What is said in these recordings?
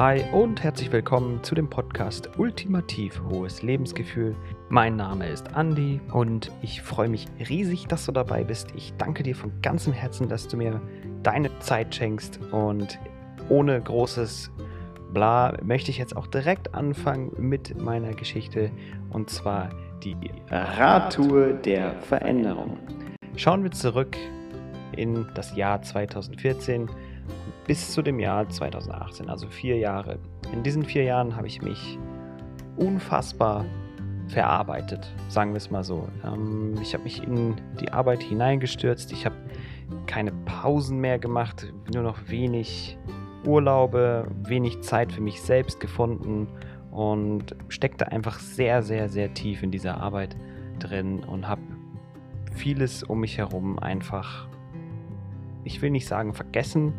Hi und herzlich willkommen zu dem Podcast Ultimativ hohes Lebensgefühl. Mein Name ist Andy und ich freue mich riesig, dass du dabei bist. Ich danke dir von ganzem Herzen, dass du mir deine Zeit schenkst und ohne großes Bla möchte ich jetzt auch direkt anfangen mit meiner Geschichte und zwar die Radtour der Veränderung. Schauen wir zurück in das Jahr 2014 bis zu dem Jahr 2018, also vier Jahre. In diesen vier Jahren habe ich mich unfassbar verarbeitet, sagen wir es mal so. Ähm, ich habe mich in die Arbeit hineingestürzt, ich habe keine Pausen mehr gemacht, nur noch wenig Urlaube, wenig Zeit für mich selbst gefunden und steckte einfach sehr, sehr, sehr tief in dieser Arbeit drin und habe vieles um mich herum einfach, ich will nicht sagen vergessen,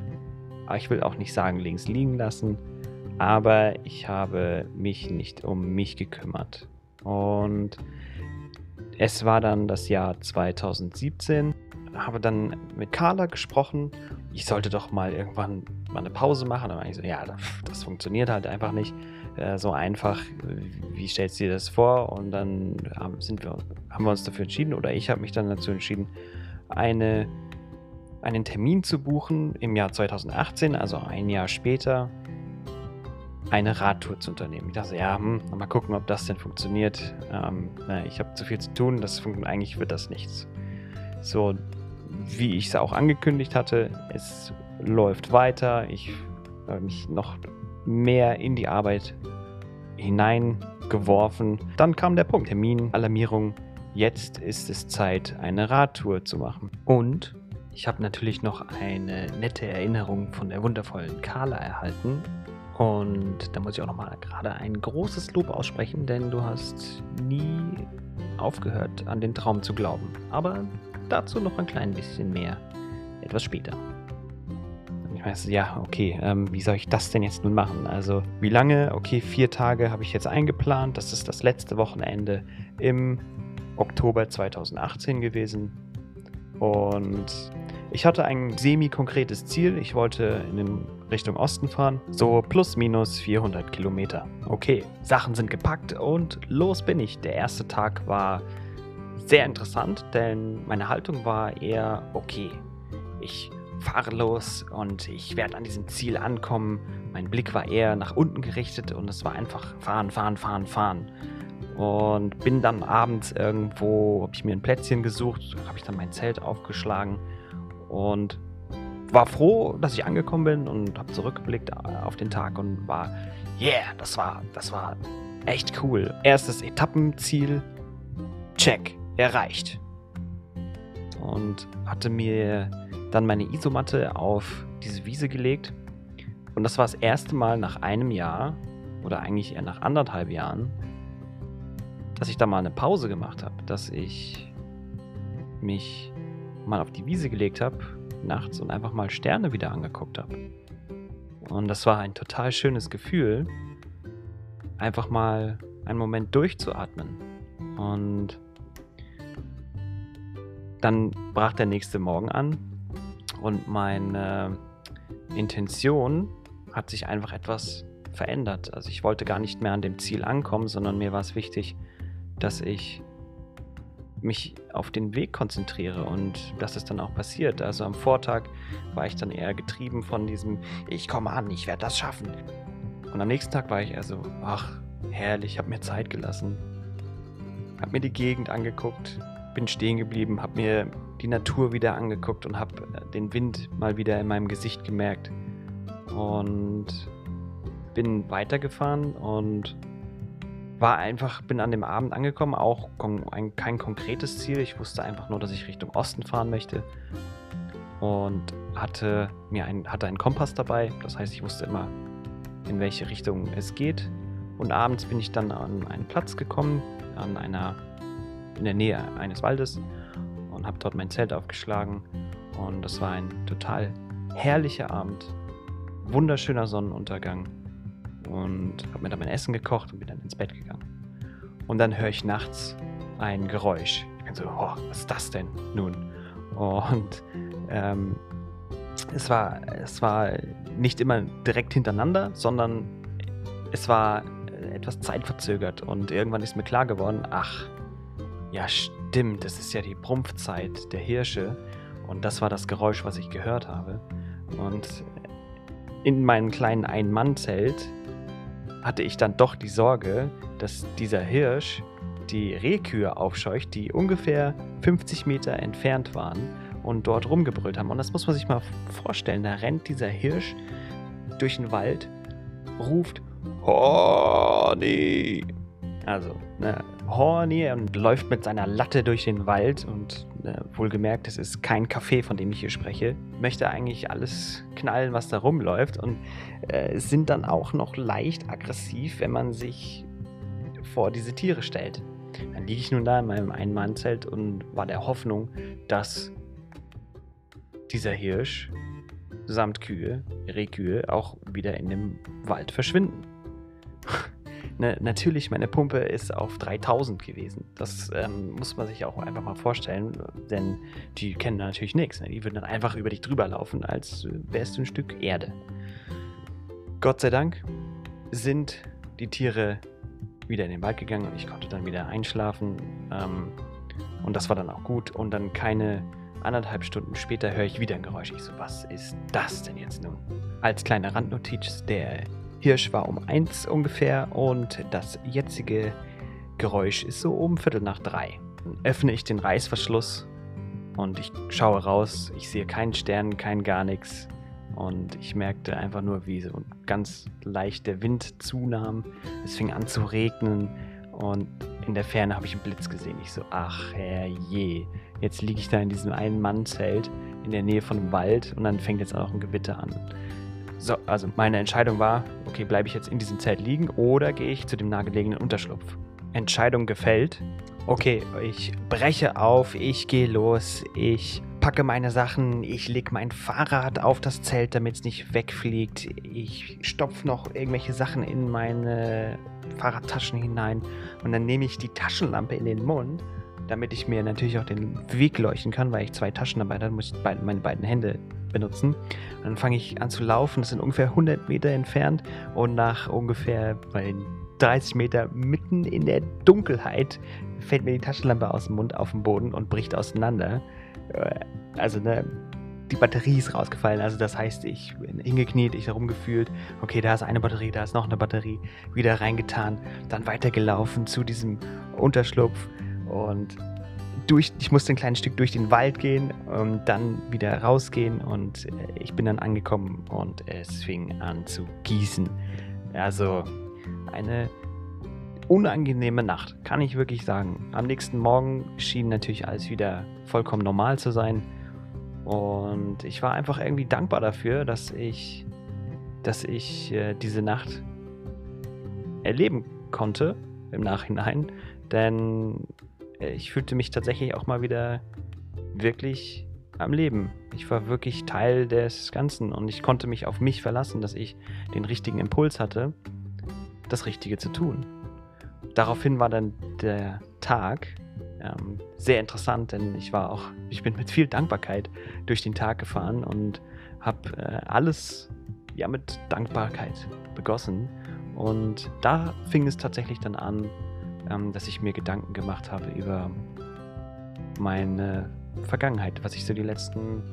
aber ich will auch nicht sagen links liegen lassen, aber ich habe mich nicht um mich gekümmert. Und es war dann das Jahr 2017, habe dann mit Carla gesprochen. Ich sollte doch mal irgendwann mal eine Pause machen. Und ich so, ja, das funktioniert halt einfach nicht äh, so einfach. Wie stellst du dir das vor? Und dann sind wir, haben wir uns dafür entschieden, oder ich habe mich dann dazu entschieden, eine einen Termin zu buchen im Jahr 2018, also ein Jahr später, eine Radtour zu unternehmen. Ich dachte, ja, hm, mal gucken, ob das denn funktioniert. Ähm, ich habe zu viel zu tun, das eigentlich wird das nichts. So, wie ich es auch angekündigt hatte, es läuft weiter. Ich habe mich noch mehr in die Arbeit hineingeworfen. Dann kam der Punkt, Termin, Alarmierung. Jetzt ist es Zeit, eine Radtour zu machen. Und ich habe natürlich noch eine nette Erinnerung von der wundervollen Carla erhalten. Und da muss ich auch nochmal gerade ein großes Lob aussprechen, denn du hast nie aufgehört, an den Traum zu glauben. Aber dazu noch ein klein bisschen mehr etwas später. Ich weiß, ja, okay, ähm, wie soll ich das denn jetzt nun machen? Also, wie lange? Okay, vier Tage habe ich jetzt eingeplant. Das ist das letzte Wochenende im Oktober 2018 gewesen. Und ich hatte ein semi-konkretes Ziel. Ich wollte in Richtung Osten fahren. So plus minus 400 Kilometer. Okay, Sachen sind gepackt und los bin ich. Der erste Tag war sehr interessant, denn meine Haltung war eher okay. Ich fahre los und ich werde an diesem Ziel ankommen. Mein Blick war eher nach unten gerichtet und es war einfach fahren, fahren, fahren, fahren und bin dann abends irgendwo, habe ich mir ein Plätzchen gesucht, habe ich dann mein Zelt aufgeschlagen und war froh, dass ich angekommen bin und habe zurückgeblickt auf den Tag und war, yeah, das war, das war echt cool. Erstes Etappenziel, check, erreicht. Und hatte mir dann meine Isomatte auf diese Wiese gelegt. Und das war das erste Mal nach einem Jahr oder eigentlich eher nach anderthalb Jahren, dass ich da mal eine Pause gemacht habe, dass ich mich mal auf die Wiese gelegt habe nachts und einfach mal Sterne wieder angeguckt habe. Und das war ein total schönes Gefühl, einfach mal einen Moment durchzuatmen. Und dann brach der nächste Morgen an und meine Intention hat sich einfach etwas verändert. Also ich wollte gar nicht mehr an dem Ziel ankommen, sondern mir war es wichtig, dass ich mich auf den Weg konzentriere und dass es dann auch passiert. Also am Vortag war ich dann eher getrieben von diesem, ich komme an, ich werde das schaffen. Und am nächsten Tag war ich eher so, ach, herrlich, habe mir Zeit gelassen, habe mir die Gegend angeguckt, bin stehen geblieben, habe mir die Natur wieder angeguckt und habe den Wind mal wieder in meinem Gesicht gemerkt und bin weitergefahren und war einfach, bin an dem Abend angekommen, auch ein, kein konkretes Ziel. Ich wusste einfach nur, dass ich Richtung Osten fahren möchte. Und hatte mir ein, hatte einen Kompass dabei. Das heißt, ich wusste immer, in welche Richtung es geht. Und abends bin ich dann an einen Platz gekommen, an einer, in der Nähe eines Waldes und habe dort mein Zelt aufgeschlagen. Und das war ein total herrlicher Abend. Wunderschöner Sonnenuntergang und habe mir dann mein Essen gekocht und bin dann ins Bett gegangen. Und dann höre ich nachts ein Geräusch. Ich bin so, oh, was ist das denn nun? Und ähm, es war, es war nicht immer direkt hintereinander, sondern es war etwas zeitverzögert und irgendwann ist mir klar geworden, ach, ja stimmt, das ist ja die Prumpfzeit der Hirsche und das war das Geräusch, was ich gehört habe. Und in meinem kleinen Ein-Mann-Zelt hatte ich dann doch die Sorge, dass dieser Hirsch die Rehkühe aufscheucht, die ungefähr 50 Meter entfernt waren und dort rumgebrüllt haben. Und das muss man sich mal vorstellen. Da rennt dieser Hirsch durch den Wald, ruft Horny. Also, ne, Horny und läuft mit seiner Latte durch den Wald und ne, wohlgemerkt, es ist kein Café, von dem ich hier spreche. Möchte eigentlich alles knallen, was da rumläuft und äh, sind dann auch noch leicht aggressiv, wenn man sich vor diese Tiere stellt. Dann liege ich nun da in meinem Ein-Mann-Zelt und war der Hoffnung, dass dieser Hirsch samt Kühe, Rehkühe, auch wieder in dem Wald verschwinden. Ne, natürlich, meine Pumpe ist auf 3000 gewesen. Das ähm, muss man sich auch einfach mal vorstellen, denn die kennen natürlich nichts. Ne? Die würden dann einfach über dich drüber laufen, als wärst du ein Stück Erde. Gott sei Dank sind die Tiere wieder in den Wald gegangen und ich konnte dann wieder einschlafen. Ähm, und das war dann auch gut. Und dann keine anderthalb Stunden später höre ich wieder ein Geräusch. Ich so, was ist das denn jetzt nun? Als kleine Randnotiz, der Hirsch war um eins ungefähr und das jetzige Geräusch ist so um Viertel nach drei. Dann öffne ich den Reißverschluss und ich schaue raus. Ich sehe keinen Stern, kein gar nichts. Und ich merkte einfach nur, wie so ganz leicht der Wind zunahm. Es fing an zu regnen und in der Ferne habe ich einen Blitz gesehen. Ich so, ach herrje, jetzt liege ich da in diesem Ein-Mann-Zelt in der Nähe von einem Wald und dann fängt jetzt auch ein Gewitter an. So, also meine Entscheidung war, okay, bleibe ich jetzt in diesem Zelt liegen oder gehe ich zu dem nahegelegenen Unterschlupf? Entscheidung gefällt. Okay, ich breche auf, ich gehe los, ich packe meine Sachen, ich lege mein Fahrrad auf das Zelt, damit es nicht wegfliegt. Ich stopfe noch irgendwelche Sachen in meine Fahrradtaschen hinein und dann nehme ich die Taschenlampe in den Mund, damit ich mir natürlich auch den Weg leuchten kann, weil ich zwei Taschen dabei habe, muss ich meine beiden Hände benutzen. Und dann fange ich an zu laufen, das sind ungefähr 100 Meter entfernt und nach ungefähr bei 30 Meter mitten in der Dunkelheit fällt mir die Taschenlampe aus dem Mund auf den Boden und bricht auseinander. Äh, also ne, die Batterie ist rausgefallen. Also das heißt, ich bin hingekniet, ich herumgefühlt. Okay, da ist eine Batterie, da ist noch eine Batterie. Wieder reingetan, dann weitergelaufen zu diesem Unterschlupf und durch, ich musste ein kleines Stück durch den Wald gehen und dann wieder rausgehen und äh, ich bin dann angekommen und es fing an zu gießen. Also eine unangenehme Nacht, kann ich wirklich sagen. Am nächsten Morgen schien natürlich alles wieder vollkommen normal zu sein. Und ich war einfach irgendwie dankbar dafür, dass ich, dass ich äh, diese Nacht erleben konnte im Nachhinein. Denn ich fühlte mich tatsächlich auch mal wieder wirklich am Leben. Ich war wirklich Teil des Ganzen und ich konnte mich auf mich verlassen, dass ich den richtigen Impuls hatte, das Richtige zu tun. Daraufhin war dann der Tag ähm, sehr interessant, denn ich war auch, ich bin mit viel Dankbarkeit durch den Tag gefahren und habe äh, alles ja mit Dankbarkeit begossen. Und da fing es tatsächlich dann an, ähm, dass ich mir Gedanken gemacht habe über meine Vergangenheit, was ich so die letzten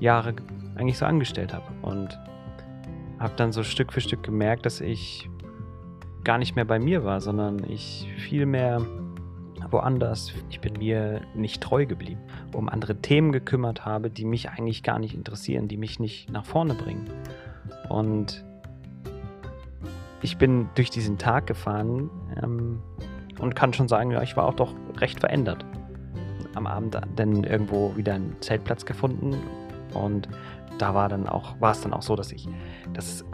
Jahre eigentlich so angestellt habe. Und habe dann so Stück für Stück gemerkt, dass ich gar nicht mehr bei mir war, sondern ich viel mehr woanders. Ich bin mir nicht treu geblieben, um andere Themen gekümmert habe, die mich eigentlich gar nicht interessieren, die mich nicht nach vorne bringen. Und ich bin durch diesen Tag gefahren ähm, und kann schon sagen, ja, ich war auch doch recht verändert. Am Abend dann irgendwo wieder einen Zeltplatz gefunden und da war dann auch, war es dann auch so, dass ich, das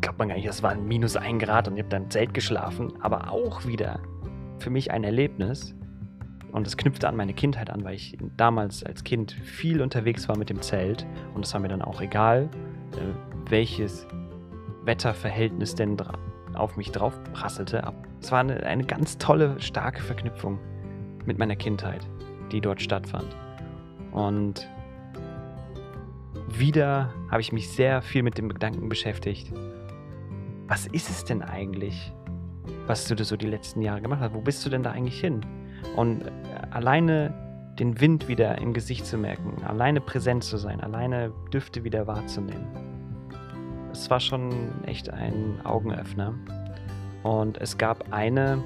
glaubt man gar nicht, das war ein minus ein Grad und ich habe dann im Zelt geschlafen, aber auch wieder für mich ein Erlebnis. Und es knüpfte an meine Kindheit an, weil ich damals als Kind viel unterwegs war mit dem Zelt und es war mir dann auch egal, äh, welches Wetterverhältnis denn auf mich drauf prasselte. Es war eine, eine ganz tolle, starke Verknüpfung mit meiner Kindheit, die dort stattfand. Und wieder habe ich mich sehr viel mit dem Gedanken beschäftigt. Was ist es denn eigentlich, was du so die letzten Jahre gemacht hast? Wo bist du denn da eigentlich hin? Und äh, alleine den Wind wieder im Gesicht zu merken, alleine präsent zu sein, alleine Düfte wieder wahrzunehmen. Es war schon echt ein Augenöffner. Und es gab eine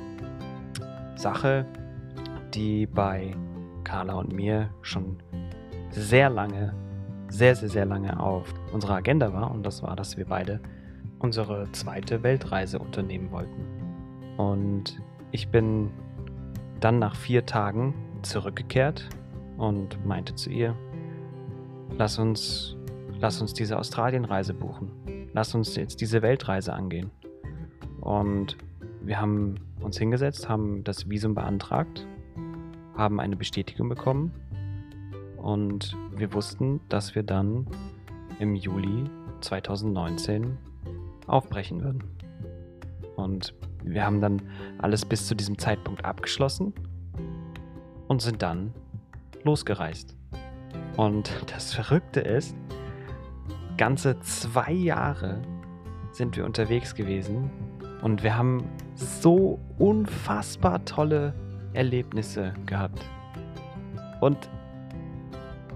Sache, die bei Carla und mir schon sehr lange, sehr, sehr, sehr lange auf unserer Agenda war. Und das war, dass wir beide unsere zweite Weltreise unternehmen wollten. Und ich bin dann nach vier Tagen zurückgekehrt und meinte zu ihr, lass uns, lass uns diese Australienreise buchen. Lass uns jetzt diese Weltreise angehen. Und wir haben uns hingesetzt, haben das Visum beantragt, haben eine Bestätigung bekommen und wir wussten, dass wir dann im Juli 2019 aufbrechen würden. Und wir haben dann alles bis zu diesem Zeitpunkt abgeschlossen und sind dann losgereist. Und das Verrückte ist, ganze zwei Jahre sind wir unterwegs gewesen und wir haben so unfassbar tolle Erlebnisse gehabt. Und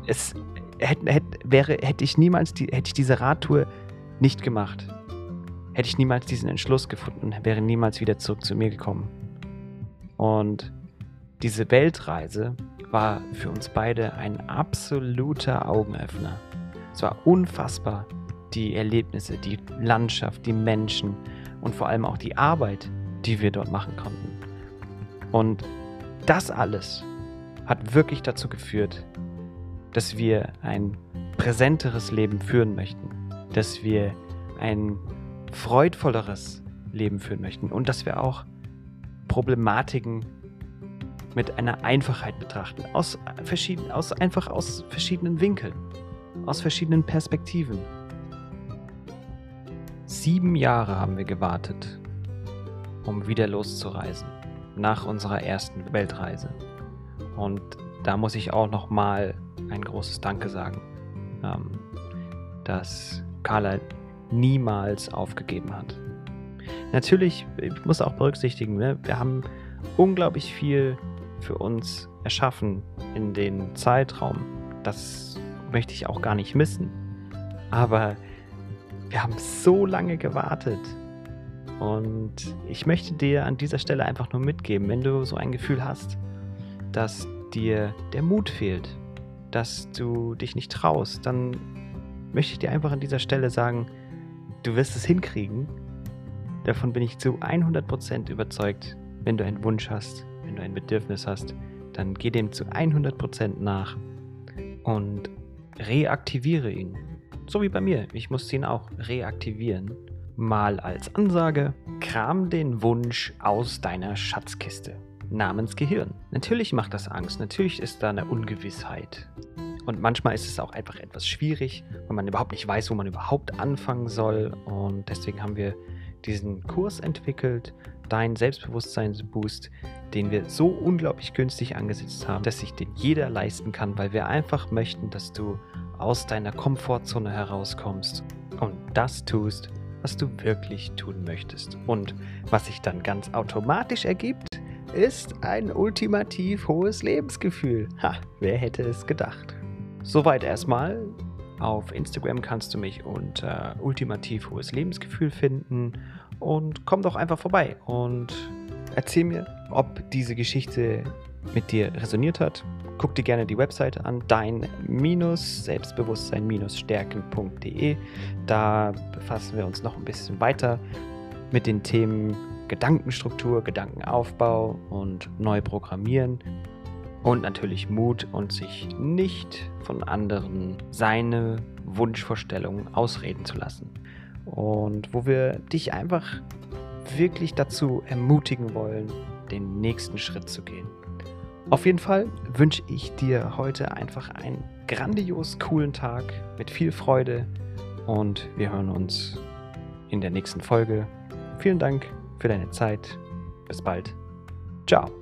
es hätte, hätte, wäre, hätte ich niemals die, hätte ich diese Radtour nicht gemacht, hätte ich niemals diesen Entschluss gefunden, wäre niemals wieder zurück zu mir gekommen. Und diese Weltreise war für uns beide ein absoluter Augenöffner. Es war unfassbar, die Erlebnisse, die Landschaft, die Menschen und vor allem auch die Arbeit, die wir dort machen konnten. Und das alles hat wirklich dazu geführt, dass wir ein präsenteres Leben führen möchten, dass wir ein freudvolleres Leben führen möchten und dass wir auch Problematiken mit einer Einfachheit betrachten, aus, verschieden, aus einfach aus verschiedenen Winkeln, aus verschiedenen Perspektiven. Sieben Jahre haben wir gewartet, um wieder loszureisen, nach unserer ersten Weltreise. Und da muss ich auch nochmal ein großes Danke sagen, ähm, dass Carla niemals aufgegeben hat. Natürlich, ich muss auch berücksichtigen, ne, wir haben unglaublich viel für uns erschaffen in den Zeitraum. Das möchte ich auch gar nicht missen. Aber wir haben so lange gewartet. Und ich möchte dir an dieser Stelle einfach nur mitgeben, wenn du so ein Gefühl hast, dass dir der Mut fehlt, dass du dich nicht traust, dann möchte ich dir einfach an dieser Stelle sagen, du wirst es hinkriegen. Davon bin ich zu 100% überzeugt, wenn du einen Wunsch hast, wenn du ein Bedürfnis hast, dann geh dem zu 100% nach und reaktiviere ihn. So wie bei mir. Ich musste ihn auch reaktivieren. Mal als Ansage, kram den Wunsch aus deiner Schatzkiste namens Gehirn. Natürlich macht das Angst, natürlich ist da eine Ungewissheit. Und manchmal ist es auch einfach etwas schwierig, weil man überhaupt nicht weiß, wo man überhaupt anfangen soll. Und deswegen haben wir diesen Kurs entwickelt, dein Selbstbewusstseinsboost, den wir so unglaublich günstig angesetzt haben, dass sich den jeder leisten kann, weil wir einfach möchten, dass du aus deiner Komfortzone herauskommst und das tust, was du wirklich tun möchtest. Und was sich dann ganz automatisch ergibt, ist ein ultimativ hohes Lebensgefühl. Ha, wer hätte es gedacht? Soweit erstmal. Auf Instagram kannst du mich unter ultimativ hohes Lebensgefühl finden und komm doch einfach vorbei und erzähl mir, ob diese Geschichte mit dir resoniert hat. Guck dir gerne die Webseite an, dein-selbstbewusstsein-stärken.de. Da befassen wir uns noch ein bisschen weiter mit den Themen Gedankenstruktur, Gedankenaufbau und Neuprogrammieren. Und natürlich Mut und sich nicht von anderen seine Wunschvorstellungen ausreden zu lassen und wo wir dich einfach wirklich dazu ermutigen wollen, den nächsten Schritt zu gehen. Auf jeden Fall wünsche ich dir heute einfach einen grandios coolen Tag mit viel Freude und wir hören uns in der nächsten Folge. Vielen Dank für deine Zeit. Bis bald. Ciao.